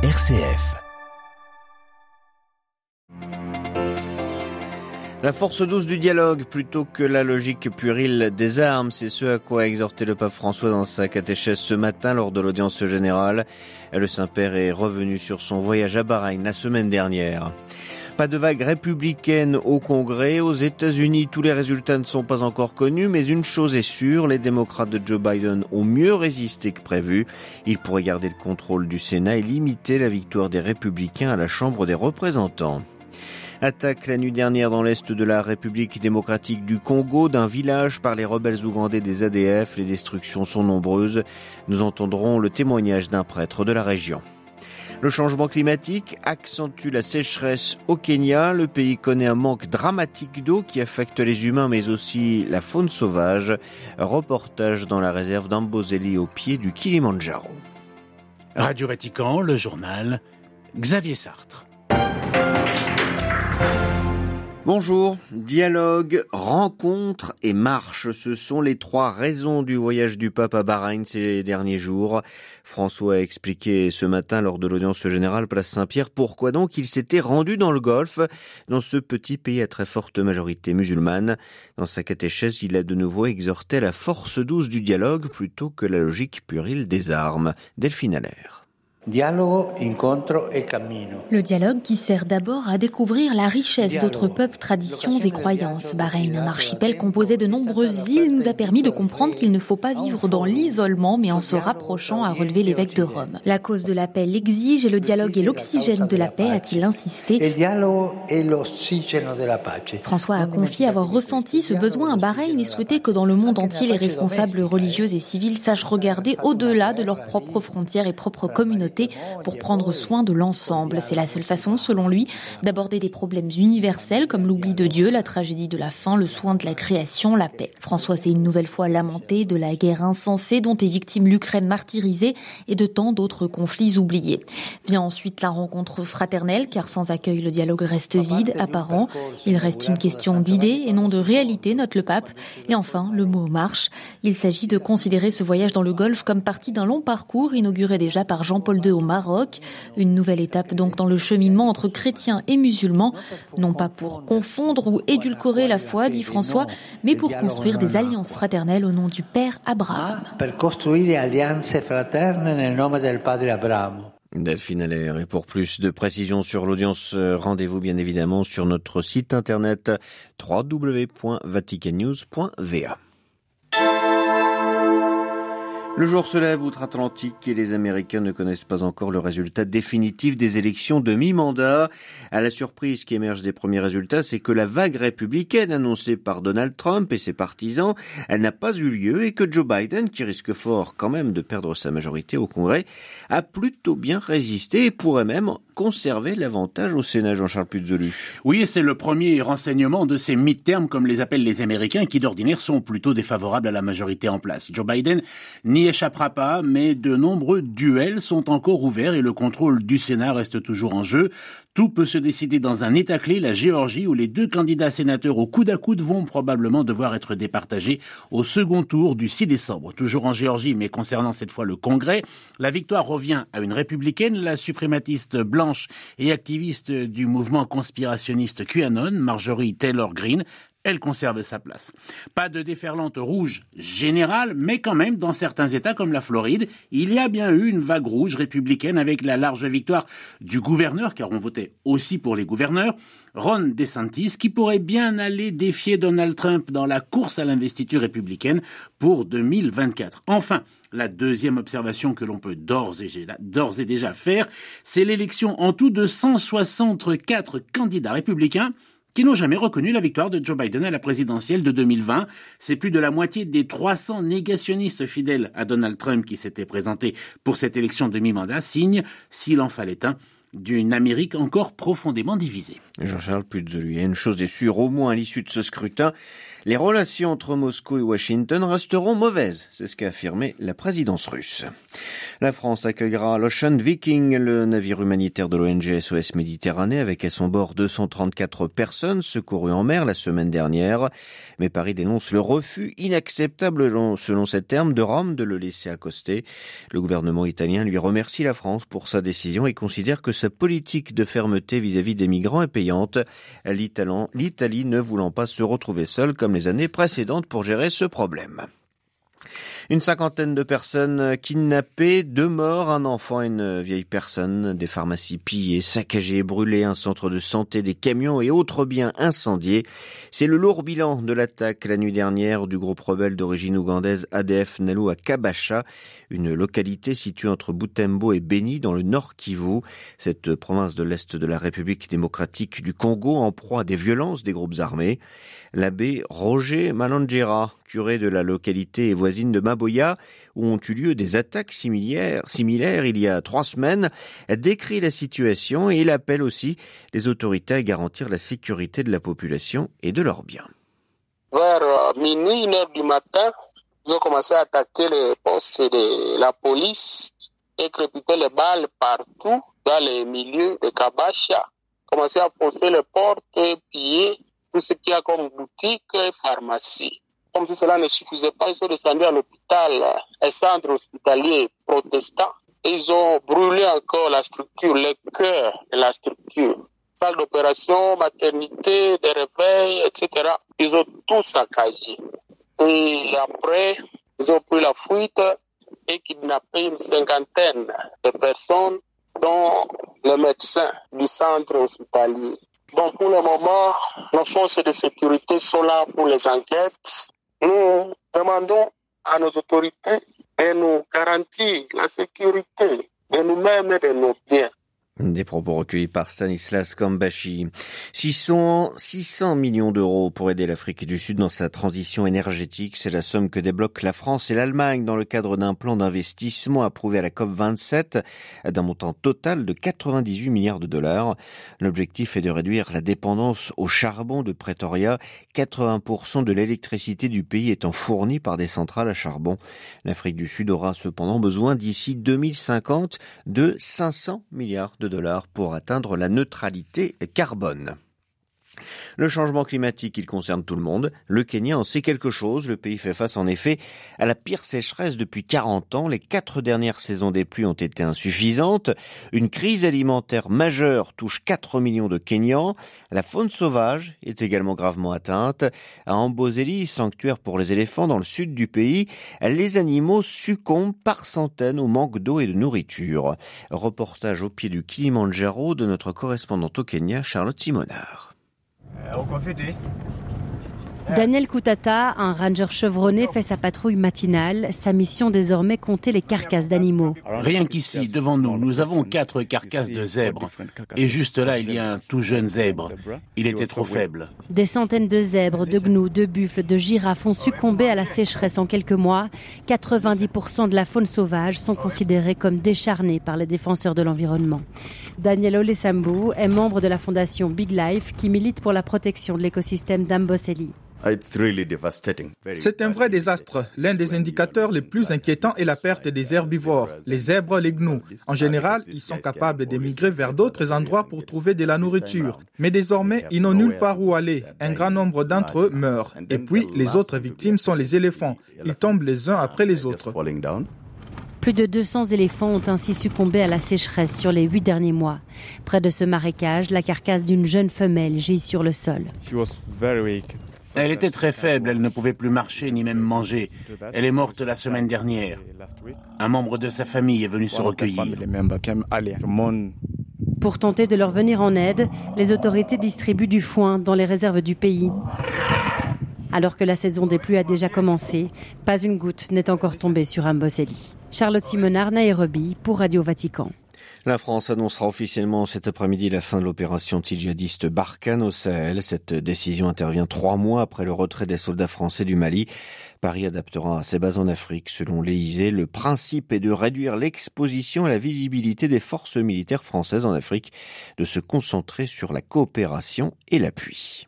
RCF. La force douce du dialogue plutôt que la logique puérile des armes, c'est ce à quoi a exhorté le pape François dans sa catéchèse ce matin lors de l'audience générale. Le Saint-Père est revenu sur son voyage à Bahreïn la semaine dernière. Pas de vague républicaine au Congrès. Aux États-Unis, tous les résultats ne sont pas encore connus, mais une chose est sûre, les démocrates de Joe Biden ont mieux résisté que prévu. Ils pourraient garder le contrôle du Sénat et limiter la victoire des républicains à la Chambre des représentants. Attaque la nuit dernière dans l'est de la République démocratique du Congo d'un village par les rebelles ougandais des ADF. Les destructions sont nombreuses. Nous entendrons le témoignage d'un prêtre de la région. Le changement climatique accentue la sécheresse au Kenya. Le pays connaît un manque dramatique d'eau qui affecte les humains mais aussi la faune sauvage. Reportage dans la réserve d'Amboseli au pied du Kilimandjaro. Radio Vatican, le journal Xavier Sartre. Bonjour, dialogue, rencontre et marche, ce sont les trois raisons du voyage du pape à Bahreïn ces derniers jours. François a expliqué ce matin lors de l'audience générale place Saint-Pierre pourquoi donc il s'était rendu dans le Golfe, dans ce petit pays à très forte majorité musulmane. Dans sa catéchèse, il a de nouveau exhorté la force douce du dialogue plutôt que la logique puérile des armes. Delphine Allaire. Le dialogue qui sert d'abord à découvrir la richesse d'autres peuples, traditions et croyances. Bahreïn, un archipel composé de nombreuses îles, nous a permis de comprendre qu'il ne faut pas vivre dans l'isolement, mais en se rapprochant, à relever l'évêque de Rome. La cause de la paix l'exige et le dialogue est l'oxygène de la paix, a-t-il insisté. François a confié avoir ressenti ce besoin à Bahreïn et souhaité que dans le monde entier, les responsables religieux et civils sachent regarder au-delà de leurs propres frontières et propres communautés pour prendre soin de l'ensemble. C'est la seule façon, selon lui, d'aborder des problèmes universels comme l'oubli de Dieu, la tragédie de la faim, le soin de la création, la paix. François s'est une nouvelle fois lamenté de la guerre insensée dont est victime l'Ukraine martyrisée et de tant d'autres conflits oubliés. Vient ensuite la rencontre fraternelle, car sans accueil, le dialogue reste vide, apparent. Il reste une question d'idées et non de réalité, note le pape. Et enfin, le mot marche. Il s'agit de considérer ce voyage dans le Golfe comme partie d'un long parcours inauguré déjà par Jean-Paul II au Maroc. Une nouvelle étape donc dans le cheminement entre chrétiens et musulmans, non pas pour confondre ou édulcorer la foi, dit François, mais pour construire des alliances fraternelles au nom du Père Abraham. Delphine Allaire. Et pour plus de précisions sur l'audience, rendez-vous bien évidemment sur notre site internet www.vaticannews.va. Le jour se lève outre-Atlantique et les Américains ne connaissent pas encore le résultat définitif des élections de mi-mandat. À la surprise qui émerge des premiers résultats, c'est que la vague républicaine annoncée par Donald Trump et ses partisans, elle n'a pas eu lieu et que Joe Biden, qui risque fort quand même de perdre sa majorité au Congrès, a plutôt bien résisté et pourrait même conserver l'avantage au Sénat, Jean-Charles Puzolu. Oui, c'est le premier renseignement de ces mi-termes, comme les appellent les Américains, qui d'ordinaire sont plutôt défavorables à la majorité en place. Joe Biden n'y échappera pas, mais de nombreux duels sont encore ouverts et le contrôle du Sénat reste toujours en jeu. Tout peut se décider dans un État clé, la Géorgie, où les deux candidats sénateurs au coude à coude vont probablement devoir être départagés au second tour du 6 décembre. Toujours en Géorgie, mais concernant cette fois le Congrès, la victoire revient à une républicaine, la suprématiste blanche et activiste du mouvement conspirationniste QAnon, Marjorie Taylor Greene, elle conserve sa place. Pas de déferlante rouge générale, mais quand même, dans certains États comme la Floride, il y a bien eu une vague rouge républicaine avec la large victoire du gouverneur, car on votait aussi pour les gouverneurs, Ron DeSantis, qui pourrait bien aller défier Donald Trump dans la course à l'investiture républicaine pour 2024. Enfin, la deuxième observation que l'on peut d'ores et, déjà faire, c'est l'élection en tout de 164 candidats républicains qui n'ont jamais reconnu la victoire de Joe Biden à la présidentielle de 2020. C'est plus de la moitié des 300 négationnistes fidèles à Donald Trump qui s'étaient présentés pour cette élection de mi-mandat, signe, s'il en fallait un, d'une Amérique encore profondément divisée. Jean-Charles a une chose est sûre, au moins à l'issue de ce scrutin, les relations entre Moscou et Washington resteront mauvaises. C'est ce qu'a affirmé la présidence russe. La France accueillera l'Ocean Viking, le navire humanitaire de l'ONG SOS Méditerranée, avec à son bord 234 personnes secourues en mer la semaine dernière. Mais Paris dénonce le refus inacceptable, selon ces termes, de Rome de le laisser accoster. Le gouvernement italien lui remercie la France pour sa décision et considère que sa politique de fermeté vis-à-vis des migrants est L'Italie ne voulant pas se retrouver seule comme les années précédentes pour gérer ce problème. Une cinquantaine de personnes kidnappées, deux morts, un enfant et une vieille personne, des pharmacies pillées, saccagées, brûlées, un centre de santé, des camions et autres biens incendiés. C'est le lourd bilan de l'attaque la nuit dernière du groupe rebelle d'origine ougandaise ADF Nalu à Kabasha, une localité située entre Butembo et Beni dans le nord Kivu. Cette province de l'Est de la République démocratique du Congo en proie à des violences des groupes armés. L'abbé Roger Malangera, curé de la localité voisine de Maboya, où ont eu lieu des attaques similaires, il y a trois semaines, décrit la situation et il appelle aussi les autorités à garantir la sécurité de la population et de leurs biens. Vers euh, minuit, une heure du matin, ils ont commencé à attaquer les postes de la police et crépiter les balles partout dans les milieux de Kabacha, commencé à foncer les portes, piller tout ce qu'il y a comme boutique et pharmacie. Comme si cela ne suffisait pas, ils sont descendus à l'hôpital, un centre hospitalier protestant. Ils ont brûlé encore la structure, le cœur de la structure. Salle d'opération, maternité, des réveils, etc. Ils ont tout saccagé. Et après, ils ont pris la fuite et kidnappé une cinquantaine de personnes, dont les médecins du centre hospitalier. Donc pour le moment, nos forces de sécurité sont là pour les enquêtes. Nous demandons à nos autorités de nous garantir la sécurité de nous-mêmes et de nos biens. Des propos recueillis par Stanislas Kambashi. 600, 600 millions d'euros pour aider l'Afrique du Sud dans sa transition énergétique. C'est la somme que débloquent la France et l'Allemagne dans le cadre d'un plan d'investissement approuvé à la COP27 d'un montant total de 98 milliards de dollars. L'objectif est de réduire la dépendance au charbon de Pretoria. 80% de l'électricité du pays étant fournie par des centrales à charbon. L'Afrique du Sud aura cependant besoin d'ici 2050 de 500 milliards de dollars pour atteindre la neutralité carbone. Le changement climatique, il concerne tout le monde. Le Kenya en sait quelque chose. Le pays fait face en effet à la pire sécheresse depuis 40 ans. Les quatre dernières saisons des pluies ont été insuffisantes. Une crise alimentaire majeure touche 4 millions de Kenyans. La faune sauvage est également gravement atteinte. À Amboseli, sanctuaire pour les éléphants dans le sud du pays, les animaux succombent par centaines au manque d'eau et de nourriture. Reportage au pied du Kilimanjaro de notre correspondante au Kenya, Charlotte Simonard. Daniel Koutata, un ranger chevronné, fait sa patrouille matinale. Sa mission désormais compter les carcasses d'animaux. Rien qu'ici, devant nous, nous avons quatre carcasses de zèbres. Et juste là, il y a un tout jeune zèbre. Il était trop faible. Des centaines de zèbres, de gnous, de buffles, de girafes ont succombé à la sécheresse en quelques mois. 90% de la faune sauvage sont considérés comme décharnés par les défenseurs de l'environnement. Daniel Olesambu est membre de la fondation Big Life qui milite pour la protection de l'écosystème d'Amboseli. C'est un vrai désastre. L'un des indicateurs les plus inquiétants est la perte des herbivores, les zèbres, les gnous. En général, ils sont capables d'émigrer vers d'autres endroits pour trouver de la nourriture. Mais désormais, ils n'ont nulle part où aller. Un grand nombre d'entre eux meurent. Et puis, les autres victimes sont les éléphants. Ils tombent les uns après les autres. Plus de 200 éléphants ont ainsi succombé à la sécheresse sur les huit derniers mois. Près de ce marécage, la carcasse d'une jeune femelle gît sur le sol. Elle était très faible, elle ne pouvait plus marcher ni même manger. Elle est morte la semaine dernière. Un membre de sa famille est venu se recueillir. Pour tenter de leur venir en aide, les autorités distribuent du foin dans les réserves du pays. Alors que la saison des pluies a déjà commencé, pas une goutte n'est encore tombée sur Amboseli. Charlotte Simonard, Nairobi, pour Radio Vatican. La France annoncera officiellement cet après-midi la fin de l'opération anti-djihadiste Barkhane au Sahel. Cette décision intervient trois mois après le retrait des soldats français du Mali. Paris adaptera ses bases en Afrique. Selon l'Élysée, le principe est de réduire l'exposition et la visibilité des forces militaires françaises en Afrique, de se concentrer sur la coopération et l'appui.